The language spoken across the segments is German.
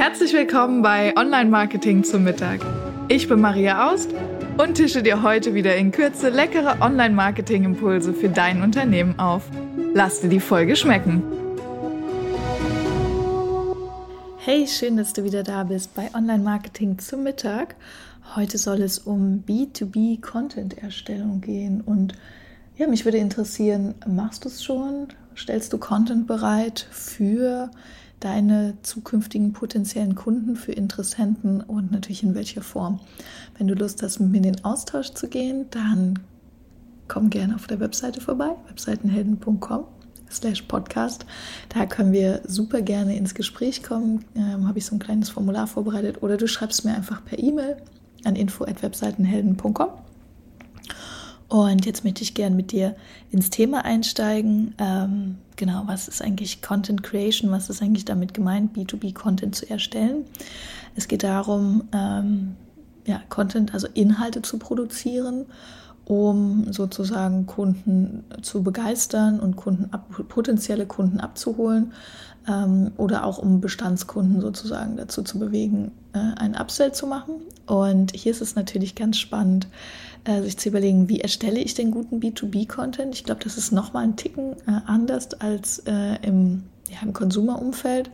Herzlich willkommen bei Online Marketing zum Mittag. Ich bin Maria Aust und tische dir heute wieder in Kürze leckere Online Marketing Impulse für dein Unternehmen auf. Lass dir die Folge schmecken. Hey, schön, dass du wieder da bist bei Online Marketing zum Mittag. Heute soll es um B2B Content Erstellung gehen und ja, mich würde interessieren, machst du es schon? Stellst du Content bereit für deine zukünftigen potenziellen Kunden, für Interessenten und natürlich in welcher Form. Wenn du Lust hast, mit mir in den Austausch zu gehen, dann komm gerne auf der Webseite vorbei, webseitenhelden.com slash podcast. Da können wir super gerne ins Gespräch kommen. Ähm, Habe ich so ein kleines Formular vorbereitet oder du schreibst mir einfach per E-Mail an info@webseitenhelden.com. Und jetzt möchte ich gerne mit dir ins Thema einsteigen. Ähm, genau, was ist eigentlich Content Creation? Was ist eigentlich damit gemeint, B2B-Content zu erstellen? Es geht darum, ähm, ja, Content, also Inhalte zu produzieren, um sozusagen Kunden zu begeistern und Kunden ab, potenzielle Kunden abzuholen ähm, oder auch um Bestandskunden sozusagen dazu zu bewegen, äh, einen Upsell zu machen. Und hier ist es natürlich ganz spannend, äh, sich zu überlegen, wie erstelle ich den guten B2B-Content. Ich glaube, das ist nochmal ein Ticken äh, anders als äh, im, ja, im Konsumerumfeld.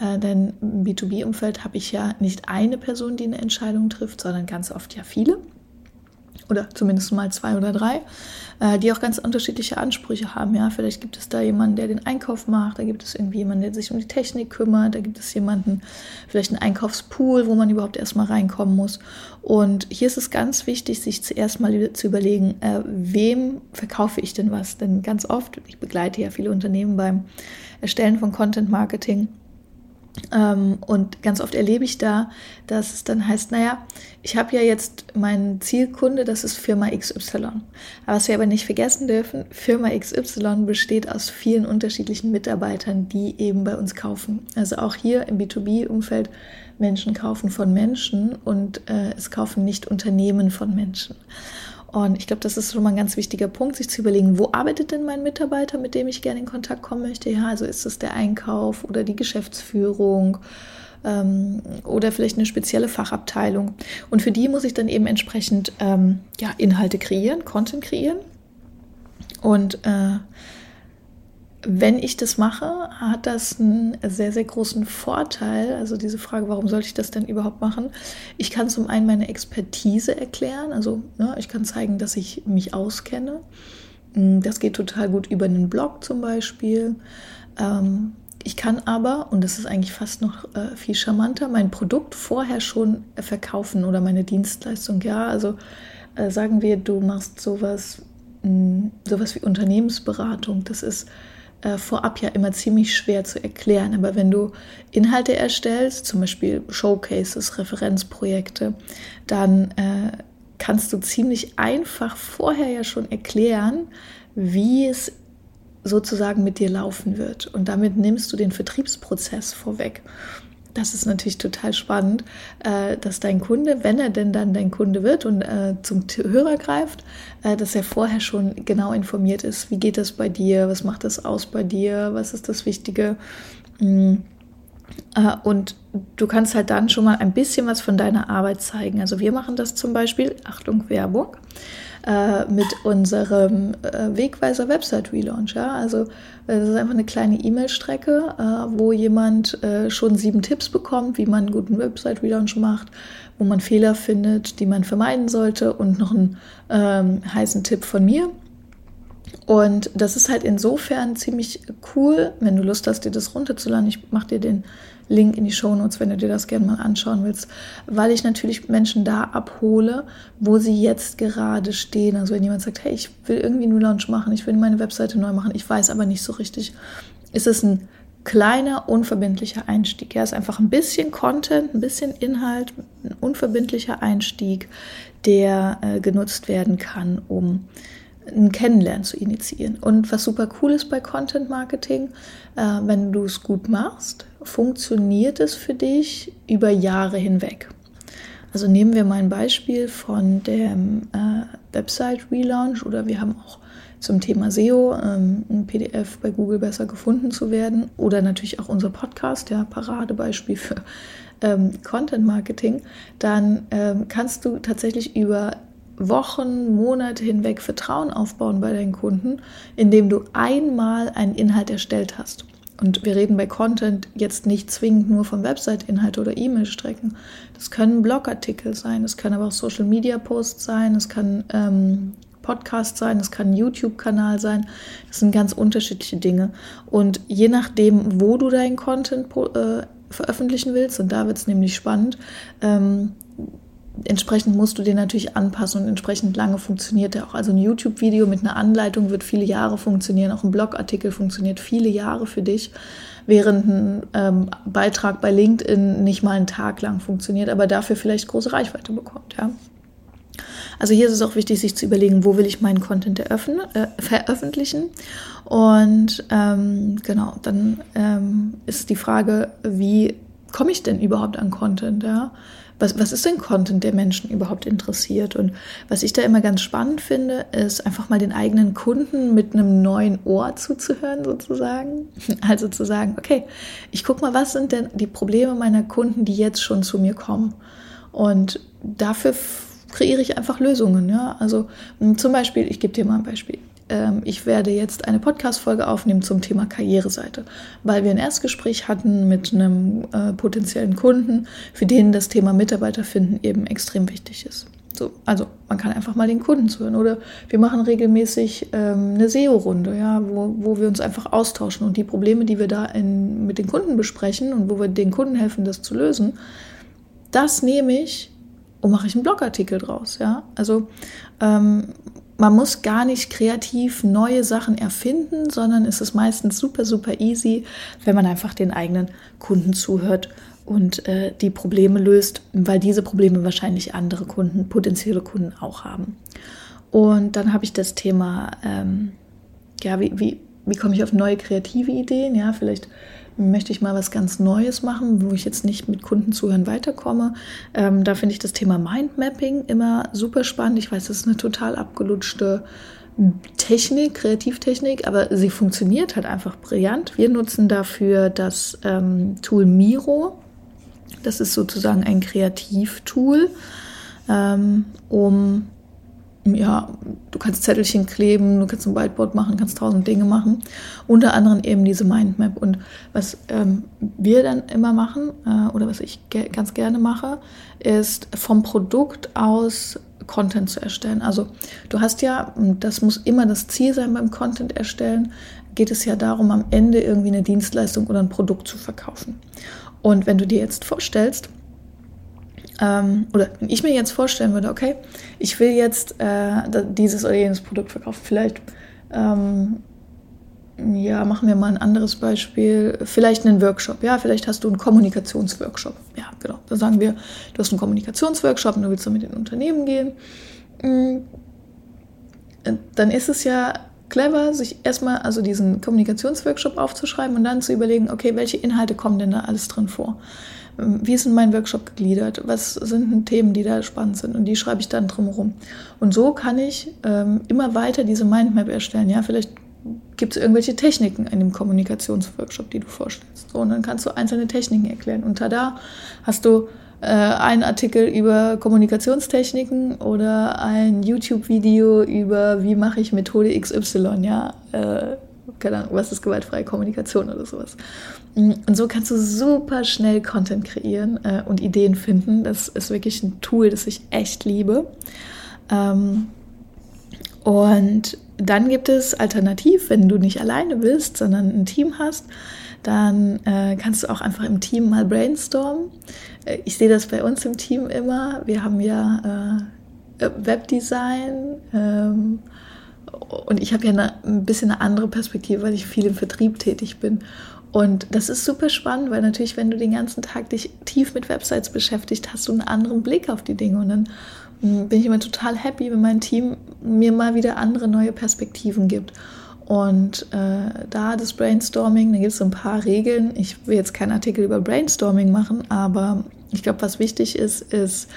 Äh, denn im B2B-Umfeld habe ich ja nicht eine Person, die eine Entscheidung trifft, sondern ganz oft ja viele oder zumindest mal zwei oder drei, äh, die auch ganz unterschiedliche Ansprüche haben. Ja, vielleicht gibt es da jemanden, der den Einkauf macht, da gibt es irgendwie jemanden, der sich um die Technik kümmert, da gibt es jemanden, vielleicht einen Einkaufspool, wo man überhaupt erstmal reinkommen muss. Und hier ist es ganz wichtig, sich zuerst mal zu überlegen, äh, wem verkaufe ich denn was? Denn ganz oft, ich begleite ja viele Unternehmen beim Erstellen von Content Marketing und ganz oft erlebe ich da, dass es dann heißt, naja, ich habe ja jetzt meinen Zielkunde, das ist Firma XY. Aber was wir aber nicht vergessen dürfen, Firma XY besteht aus vielen unterschiedlichen Mitarbeitern, die eben bei uns kaufen. Also auch hier im B2B-Umfeld, Menschen kaufen von Menschen und äh, es kaufen nicht Unternehmen von Menschen. Und ich glaube, das ist schon mal ein ganz wichtiger Punkt, sich zu überlegen, wo arbeitet denn mein Mitarbeiter, mit dem ich gerne in Kontakt kommen möchte? Ja, also ist es der Einkauf oder die Geschäftsführung ähm, oder vielleicht eine spezielle Fachabteilung. Und für die muss ich dann eben entsprechend ähm, ja, Inhalte kreieren, Content kreieren. Und äh, wenn ich das mache, hat das einen sehr, sehr großen Vorteil. Also diese Frage, warum sollte ich das denn überhaupt machen? Ich kann zum einen meine Expertise erklären. Also ne, ich kann zeigen, dass ich mich auskenne. Mm, das geht total gut über einen Blog zum Beispiel. Ähm, ich kann aber, und das ist eigentlich fast noch äh, viel charmanter, mein Produkt vorher schon verkaufen oder meine Dienstleistung. Ja, also äh, sagen wir, du machst sowas, mm, sowas wie Unternehmensberatung. Das ist äh, vorab ja immer ziemlich schwer zu erklären. Aber wenn du Inhalte erstellst, zum Beispiel Showcases, Referenzprojekte, dann äh, kannst du ziemlich einfach vorher ja schon erklären, wie es sozusagen mit dir laufen wird. Und damit nimmst du den Vertriebsprozess vorweg das ist natürlich total spannend, äh, dass dein Kunde, wenn er denn dann dein Kunde wird und äh, zum Hörer greift, äh, dass er vorher schon genau informiert ist, wie geht das bei dir, was macht das aus bei dir, was ist das Wichtige. Mm. Und du kannst halt dann schon mal ein bisschen was von deiner Arbeit zeigen. Also wir machen das zum Beispiel, Achtung Werbung, mit unserem Wegweiser Website Relaunch. Ja? Also das ist einfach eine kleine E-Mail-Strecke, äh, wo jemand äh, schon sieben Tipps bekommt, wie man einen guten Website-Relaunch macht, wo man Fehler findet, die man vermeiden sollte und noch einen ähm, heißen Tipp von mir. Und das ist halt insofern ziemlich cool, wenn du Lust hast, dir das runterzuladen. Ich mache dir den Link in die Shownotes, wenn du dir das gerne mal anschauen willst, weil ich natürlich Menschen da abhole, wo sie jetzt gerade stehen. Also wenn jemand sagt, hey, ich will irgendwie einen Launch machen, ich will meine Webseite neu machen, ich weiß aber nicht so richtig, ist es ein kleiner, unverbindlicher Einstieg. Ja, ist einfach ein bisschen Content, ein bisschen Inhalt, ein unverbindlicher Einstieg, der äh, genutzt werden kann, um ein Kennenlernen zu initiieren. Und was super cool ist bei Content Marketing, äh, wenn du es gut machst, funktioniert es für dich über Jahre hinweg. Also nehmen wir mal ein Beispiel von dem äh, Website Relaunch oder wir haben auch zum Thema SEO, ähm, ein PDF bei Google besser gefunden zu werden oder natürlich auch unser Podcast, ja, Paradebeispiel für ähm, Content Marketing, dann ähm, kannst du tatsächlich über Wochen, Monate hinweg Vertrauen aufbauen bei deinen Kunden, indem du einmal einen Inhalt erstellt hast. Und wir reden bei Content jetzt nicht zwingend nur von Website-Inhalt oder E-Mail-Strecken. Das können Blogartikel sein, es können aber auch Social-Media-Posts sein, es kann ähm, Podcast sein, es kann YouTube-Kanal sein. Das sind ganz unterschiedliche Dinge. Und je nachdem, wo du deinen Content äh, veröffentlichen willst, und da wird es nämlich spannend, ähm, entsprechend musst du den natürlich anpassen und entsprechend lange funktioniert der auch. Also ein YouTube-Video mit einer Anleitung wird viele Jahre funktionieren, auch ein Blogartikel funktioniert viele Jahre für dich, während ein ähm, Beitrag bei LinkedIn nicht mal einen Tag lang funktioniert, aber dafür vielleicht große Reichweite bekommt, ja. Also hier ist es auch wichtig, sich zu überlegen, wo will ich meinen Content eröffnen, äh, veröffentlichen. Und ähm, genau, dann ähm, ist die Frage, wie komme ich denn überhaupt an Content? Ja? Was, was ist denn Content, der Menschen überhaupt interessiert? Und was ich da immer ganz spannend finde, ist einfach mal den eigenen Kunden mit einem neuen Ohr zuzuhören, sozusagen. Also zu sagen, okay, ich gucke mal, was sind denn die Probleme meiner Kunden, die jetzt schon zu mir kommen? Und dafür kreiere ich einfach Lösungen. Ja? Also zum Beispiel, ich gebe dir mal ein Beispiel. Ähm, ich werde jetzt eine Podcast-Folge aufnehmen zum Thema Karriereseite, weil wir ein Erstgespräch hatten mit einem äh, potenziellen Kunden, für den das Thema Mitarbeiter finden eben extrem wichtig ist. So, also man kann einfach mal den Kunden zuhören. Oder wir machen regelmäßig ähm, eine SEO-Runde, ja, wo, wo wir uns einfach austauschen und die Probleme, die wir da in, mit den Kunden besprechen und wo wir den Kunden helfen, das zu lösen, das nehme ich und mache ich einen Blogartikel draus. Ja? Also ähm, man muss gar nicht kreativ neue Sachen erfinden, sondern es ist meistens super, super easy, wenn man einfach den eigenen Kunden zuhört und äh, die Probleme löst, weil diese Probleme wahrscheinlich andere Kunden, potenzielle Kunden auch haben. Und dann habe ich das Thema, ähm, ja, wie, wie, wie komme ich auf neue kreative Ideen? Ja, vielleicht möchte ich mal was ganz Neues machen, wo ich jetzt nicht mit Kunden zuhören weiterkomme. Ähm, da finde ich das Thema Mindmapping immer super spannend. Ich weiß, das ist eine total abgelutschte Technik, Kreativtechnik, aber sie funktioniert halt einfach brillant. Wir nutzen dafür das ähm, Tool Miro. Das ist sozusagen ein Kreativtool, ähm, um ja, du kannst Zettelchen kleben, du kannst ein Whiteboard machen, kannst tausend Dinge machen. Unter anderem eben diese Mindmap. Und was ähm, wir dann immer machen, äh, oder was ich ge ganz gerne mache, ist vom Produkt aus Content zu erstellen. Also du hast ja, das muss immer das Ziel sein beim Content erstellen, geht es ja darum, am Ende irgendwie eine Dienstleistung oder ein Produkt zu verkaufen. Und wenn du dir jetzt vorstellst, ähm, oder ich mir jetzt vorstellen würde, okay, ich will jetzt äh, dieses oder jenes Produkt verkaufen, vielleicht, ähm, ja, machen wir mal ein anderes Beispiel, vielleicht einen Workshop, ja, vielleicht hast du einen Kommunikationsworkshop, ja, genau, da sagen wir, du hast einen Kommunikationsworkshop und du willst dann mit den Unternehmen gehen, mm, dann ist es ja clever, sich erstmal also diesen Kommunikationsworkshop aufzuschreiben und dann zu überlegen, okay, welche Inhalte kommen denn da alles drin vor? Wie ist denn mein Workshop gegliedert? Was sind denn Themen, die da spannend sind? Und die schreibe ich dann drumherum. Und so kann ich ähm, immer weiter diese Mindmap erstellen. Ja, vielleicht gibt es irgendwelche Techniken in dem Kommunikationsworkshop, die du vorstellst. So, und dann kannst du einzelne Techniken erklären. Und tada, hast du äh, einen Artikel über Kommunikationstechniken oder ein YouTube-Video über wie mache ich Methode XY, ja. Äh, keine Ahnung, was ist gewaltfreie Kommunikation oder sowas. Mm, und so kannst du super schnell Content kreieren äh, und Ideen finden. Das ist wirklich ein Tool, das ich echt liebe. Ähm, und dann gibt es alternativ, wenn du nicht alleine bist, sondern ein Team hast, dann äh, kannst du auch einfach im Team mal brainstormen. Äh, ich sehe das bei uns im Team immer. Wir haben ja äh, Webdesign. Ähm, und ich habe ja eine, ein bisschen eine andere Perspektive, weil ich viel im Vertrieb tätig bin. Und das ist super spannend, weil natürlich, wenn du den ganzen Tag dich tief mit Websites beschäftigt, hast du einen anderen Blick auf die Dinge. Und dann hm, bin ich immer total happy, wenn mein Team mir mal wieder andere neue Perspektiven gibt. Und äh, da das Brainstorming, da gibt es so ein paar Regeln. Ich will jetzt keinen Artikel über Brainstorming machen, aber ich glaube, was wichtig ist, ist,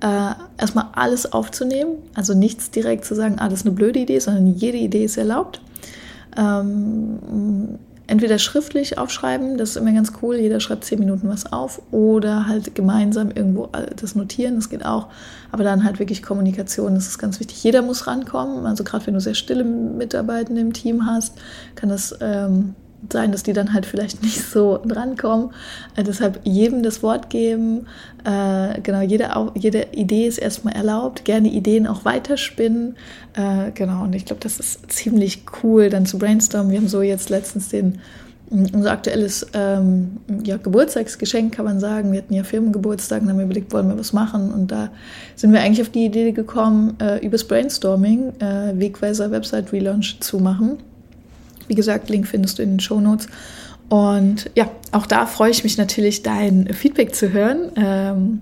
äh, erstmal alles aufzunehmen, also nichts direkt zu sagen, ah, eine blöde Idee, sondern jede Idee ist erlaubt. Ähm, entweder schriftlich aufschreiben, das ist immer ganz cool, jeder schreibt zehn Minuten was auf, oder halt gemeinsam irgendwo das notieren, das geht auch. Aber dann halt wirklich Kommunikation, das ist ganz wichtig. Jeder muss rankommen, also gerade wenn du sehr stille Mitarbeitende im Team hast, kann das ähm, sein, dass die dann halt vielleicht nicht so drankommen. Äh, deshalb jedem das Wort geben. Äh, genau, jede, jede Idee ist erstmal erlaubt. Gerne Ideen auch weiterspinnen. Äh, genau, und ich glaube, das ist ziemlich cool, dann zu brainstormen. Wir haben so jetzt letztens den mm, unser aktuelles ähm, ja, Geburtstagsgeschenk, kann man sagen. Wir hatten ja Firmengeburtstag und haben überlegt, wollen wir was machen. Und da sind wir eigentlich auf die Idee gekommen, äh, übers Brainstorming äh, Wegweiser Website Relaunch zu machen. Wie gesagt, Link findest du in den Show Notes. Und ja, auch da freue ich mich natürlich, dein Feedback zu hören, ähm,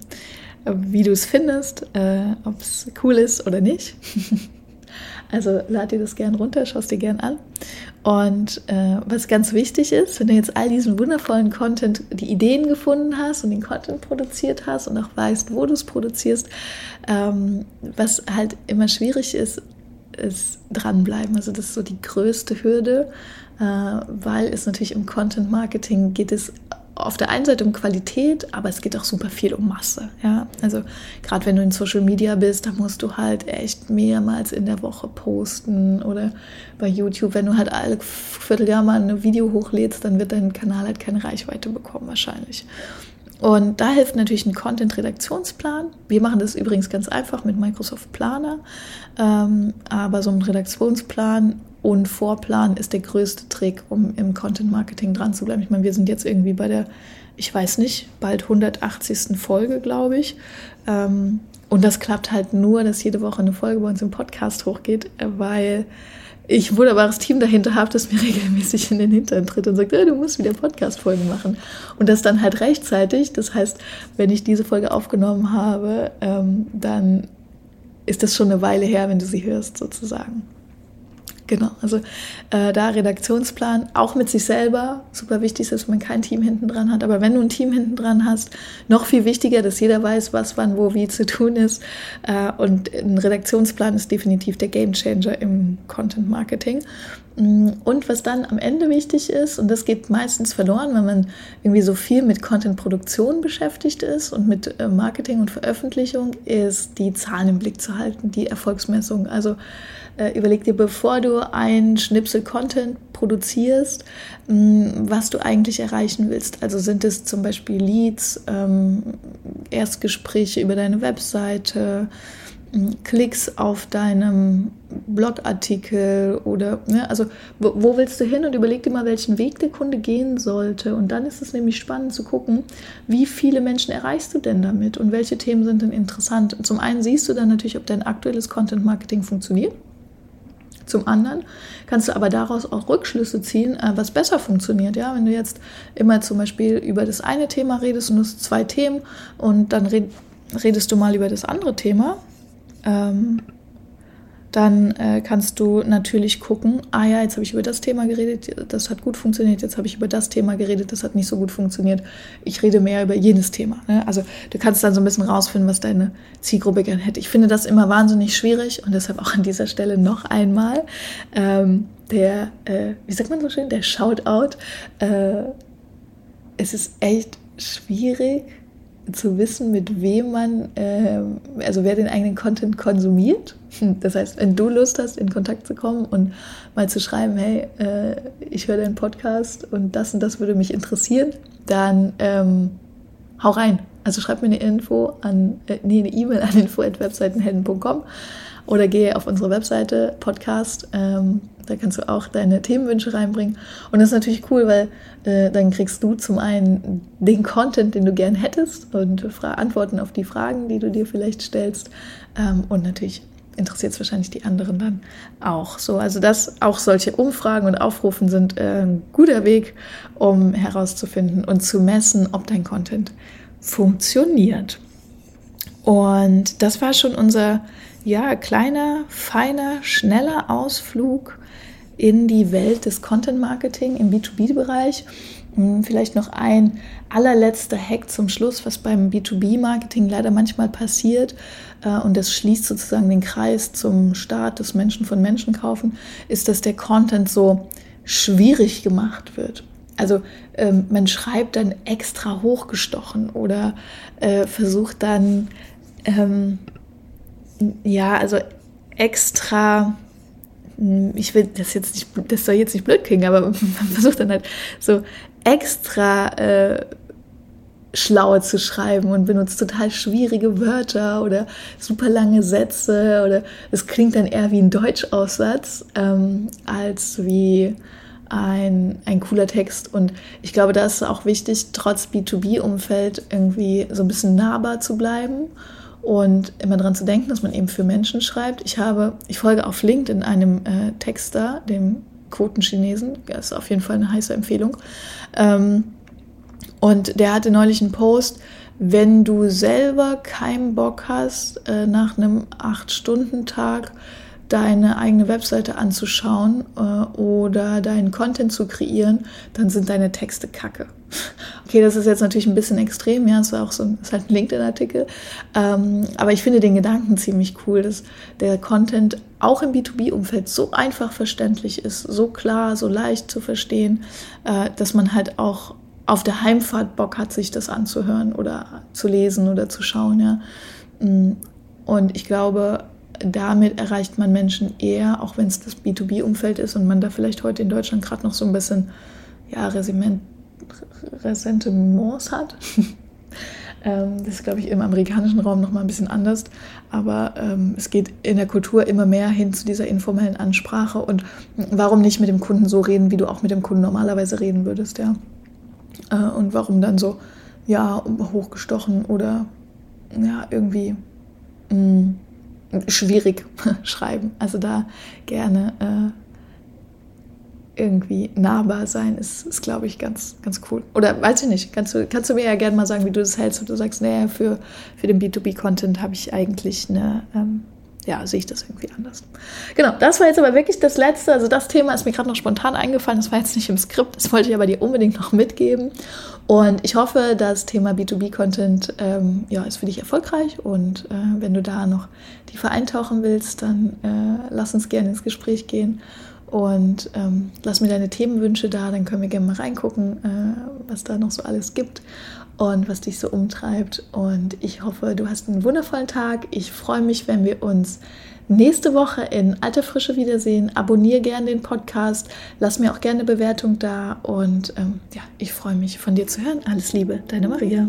wie du es findest, äh, ob es cool ist oder nicht. also lad dir das gern runter, schau es dir gern an. Und äh, was ganz wichtig ist, wenn du jetzt all diesen wundervollen Content, die Ideen gefunden hast und den Content produziert hast und auch weißt, wo du es produzierst, ähm, was halt immer schwierig ist, ist dranbleiben. Also das ist so die größte Hürde, äh, weil es natürlich im Content Marketing geht es auf der einen Seite um Qualität, aber es geht auch super viel um Masse. Ja? Also gerade wenn du in Social Media bist, da musst du halt echt mehrmals in der Woche posten oder bei YouTube, wenn du halt alle Vierteljahr mal ein Video hochlädst, dann wird dein Kanal halt keine Reichweite bekommen wahrscheinlich. Und da hilft natürlich ein Content-Redaktionsplan. Wir machen das übrigens ganz einfach mit Microsoft Planer. Ähm, aber so ein Redaktionsplan und Vorplan ist der größte Trick, um im Content-Marketing dran zu bleiben. Ich meine, wir sind jetzt irgendwie bei der, ich weiß nicht, bald 180. Folge, glaube ich. Ähm, und das klappt halt nur, dass jede Woche eine Folge bei uns im Podcast hochgeht, weil ich wunderbares Team dahinter habe, das mir regelmäßig in den Hintern tritt und sagt, hey, du musst wieder Podcast-Folgen machen. Und das dann halt rechtzeitig. Das heißt, wenn ich diese Folge aufgenommen habe, ähm, dann ist das schon eine Weile her, wenn du sie hörst, sozusagen. Genau, also äh, da Redaktionsplan, auch mit sich selber. Super wichtig ist, dass man kein Team hinten dran hat. Aber wenn du ein Team hinten dran hast, noch viel wichtiger, dass jeder weiß, was wann, wo, wie zu tun ist. Äh, und ein Redaktionsplan ist definitiv der Gamechanger im Content Marketing. Mm, und was dann am Ende wichtig ist, und das geht meistens verloren, wenn man irgendwie so viel mit Content-Produktion beschäftigt ist und mit äh, Marketing und Veröffentlichung, ist die Zahlen im Blick zu halten, die Erfolgsmessung. Also äh, überleg dir, bevor du ein Schnipsel Content produzierst, mm, was du eigentlich erreichen willst. Also sind es zum Beispiel Leads, ähm, Erstgespräche über deine Webseite, Klicks auf deinem Blogartikel oder, ne, also wo, wo, willst du hin und überleg dir mal, welchen Weg der Kunde gehen sollte. Und dann ist es nämlich spannend zu gucken, wie viele Menschen erreichst du denn damit und welche Themen sind denn interessant. zum einen siehst du dann natürlich, ob dein aktuelles Content Marketing funktioniert. Zum anderen kannst du aber daraus auch Rückschlüsse ziehen, äh, was besser funktioniert. Ja, wenn du jetzt immer zum Beispiel über das eine Thema redest und du hast zwei Themen und dann redest du mal über das andere Thema. Ähm, dann äh, kannst du natürlich gucken, ah ja, jetzt habe ich über das Thema geredet, das hat gut funktioniert, jetzt habe ich über das Thema geredet, das hat nicht so gut funktioniert. Ich rede mehr über jenes Thema. Ne? Also du kannst dann so ein bisschen rausfinden, was deine Zielgruppe gerne hätte. Ich finde das immer wahnsinnig schwierig und deshalb auch an dieser Stelle noch einmal ähm, der, äh, wie sagt man so schön, der Shoutout. Äh, es ist echt schwierig, zu wissen, mit wem man, äh, also wer den eigenen Content konsumiert. Das heißt, wenn du Lust hast, in Kontakt zu kommen und mal zu schreiben, hey, äh, ich höre deinen Podcast und das und das würde mich interessieren, dann ähm, hau rein. Also schreib mir eine Info an, äh, nee, eine E-Mail an info.webseitenhelden.com oder gehe auf unsere Webseite Podcast. Ähm, da kannst du auch deine Themenwünsche reinbringen. Und das ist natürlich cool, weil äh, dann kriegst du zum einen den Content, den du gern hättest und Antworten auf die Fragen, die du dir vielleicht stellst. Ähm, und natürlich interessiert es wahrscheinlich die anderen dann auch. So, also das auch solche Umfragen und Aufrufen sind äh, ein guter Weg, um herauszufinden und zu messen, ob dein Content funktioniert. Und das war schon unser ja, kleiner, feiner, schneller Ausflug in die Welt des Content Marketing im B2B-Bereich. Hm, vielleicht noch ein allerletzter Hack zum Schluss, was beim B2B-Marketing leider manchmal passiert, äh, und das schließt sozusagen den Kreis zum Start des Menschen von Menschen kaufen, ist, dass der Content so schwierig gemacht wird. Also ähm, man schreibt dann extra hochgestochen oder äh, versucht dann, ähm, ja, also extra hm, ich will das jetzt nicht, das soll jetzt nicht blöd klingen, aber man versucht dann halt so extra äh, schlau zu schreiben und benutzt total schwierige Wörter oder super lange Sätze oder es klingt dann eher wie ein Deutschaussatz ähm, als wie ein, ein cooler Text. Und ich glaube, da ist auch wichtig, trotz B2B-Umfeld irgendwie so ein bisschen nahbar zu bleiben und immer daran zu denken, dass man eben für Menschen schreibt. Ich habe, ich folge auf LinkedIn einem äh, Texter, dem Quotenchinesen, das ist auf jeden Fall eine heiße Empfehlung. Ähm, und der hatte neulich einen Post, wenn du selber keinen Bock hast, äh, nach einem 8-Stunden-Tag deine eigene Webseite anzuschauen äh, oder deinen Content zu kreieren, dann sind deine Texte kacke. Okay, das ist jetzt natürlich ein bisschen extrem, ja, es war auch so ein, ist halt ein LinkedIn-Artikel, ähm, aber ich finde den Gedanken ziemlich cool, dass der Content auch im B2B-Umfeld so einfach verständlich ist, so klar, so leicht zu verstehen, äh, dass man halt auch auf der Heimfahrt Bock hat, sich das anzuhören oder zu lesen oder zu schauen, ja. Mm, und ich glaube, damit erreicht man Menschen eher, auch wenn es das B2B-Umfeld ist und man da vielleicht heute in Deutschland gerade noch so ein bisschen ja, Resiment, Ressentiments hat. ähm, das ist, glaube ich, im amerikanischen Raum noch mal ein bisschen anders. Aber ähm, es geht in der Kultur immer mehr hin zu dieser informellen Ansprache. Und warum nicht mit dem Kunden so reden, wie du auch mit dem Kunden normalerweise reden würdest, ja? Äh, und warum dann so, ja, hochgestochen oder ja, irgendwie. Mh, mm, schwierig schreiben. Also da gerne äh, irgendwie nahbar sein, ist, ist glaube ich, ganz, ganz cool. Oder weiß ich nicht, kannst du, kannst du mir ja gerne mal sagen, wie du das hältst, und du sagst, naja, für, für den B2B-Content habe ich eigentlich eine, ähm, ja, sehe ich das irgendwie anders. Genau, das war jetzt aber wirklich das Letzte. Also das Thema ist mir gerade noch spontan eingefallen. Das war jetzt nicht im Skript. Das wollte ich aber dir unbedingt noch mitgeben. Und ich hoffe, das Thema B2B-Content ähm, ja, ist für dich erfolgreich. Und äh, wenn du da noch tiefer eintauchen willst, dann äh, lass uns gerne ins Gespräch gehen. Und ähm, lass mir deine Themenwünsche da, dann können wir gerne mal reingucken, äh, was da noch so alles gibt und was dich so umtreibt. Und ich hoffe, du hast einen wundervollen Tag. Ich freue mich, wenn wir uns nächste Woche in alter Frische wiedersehen. Abonniere gerne den Podcast, lass mir auch gerne eine Bewertung da und ähm, ja, ich freue mich von dir zu hören. Alles Liebe, deine Maria.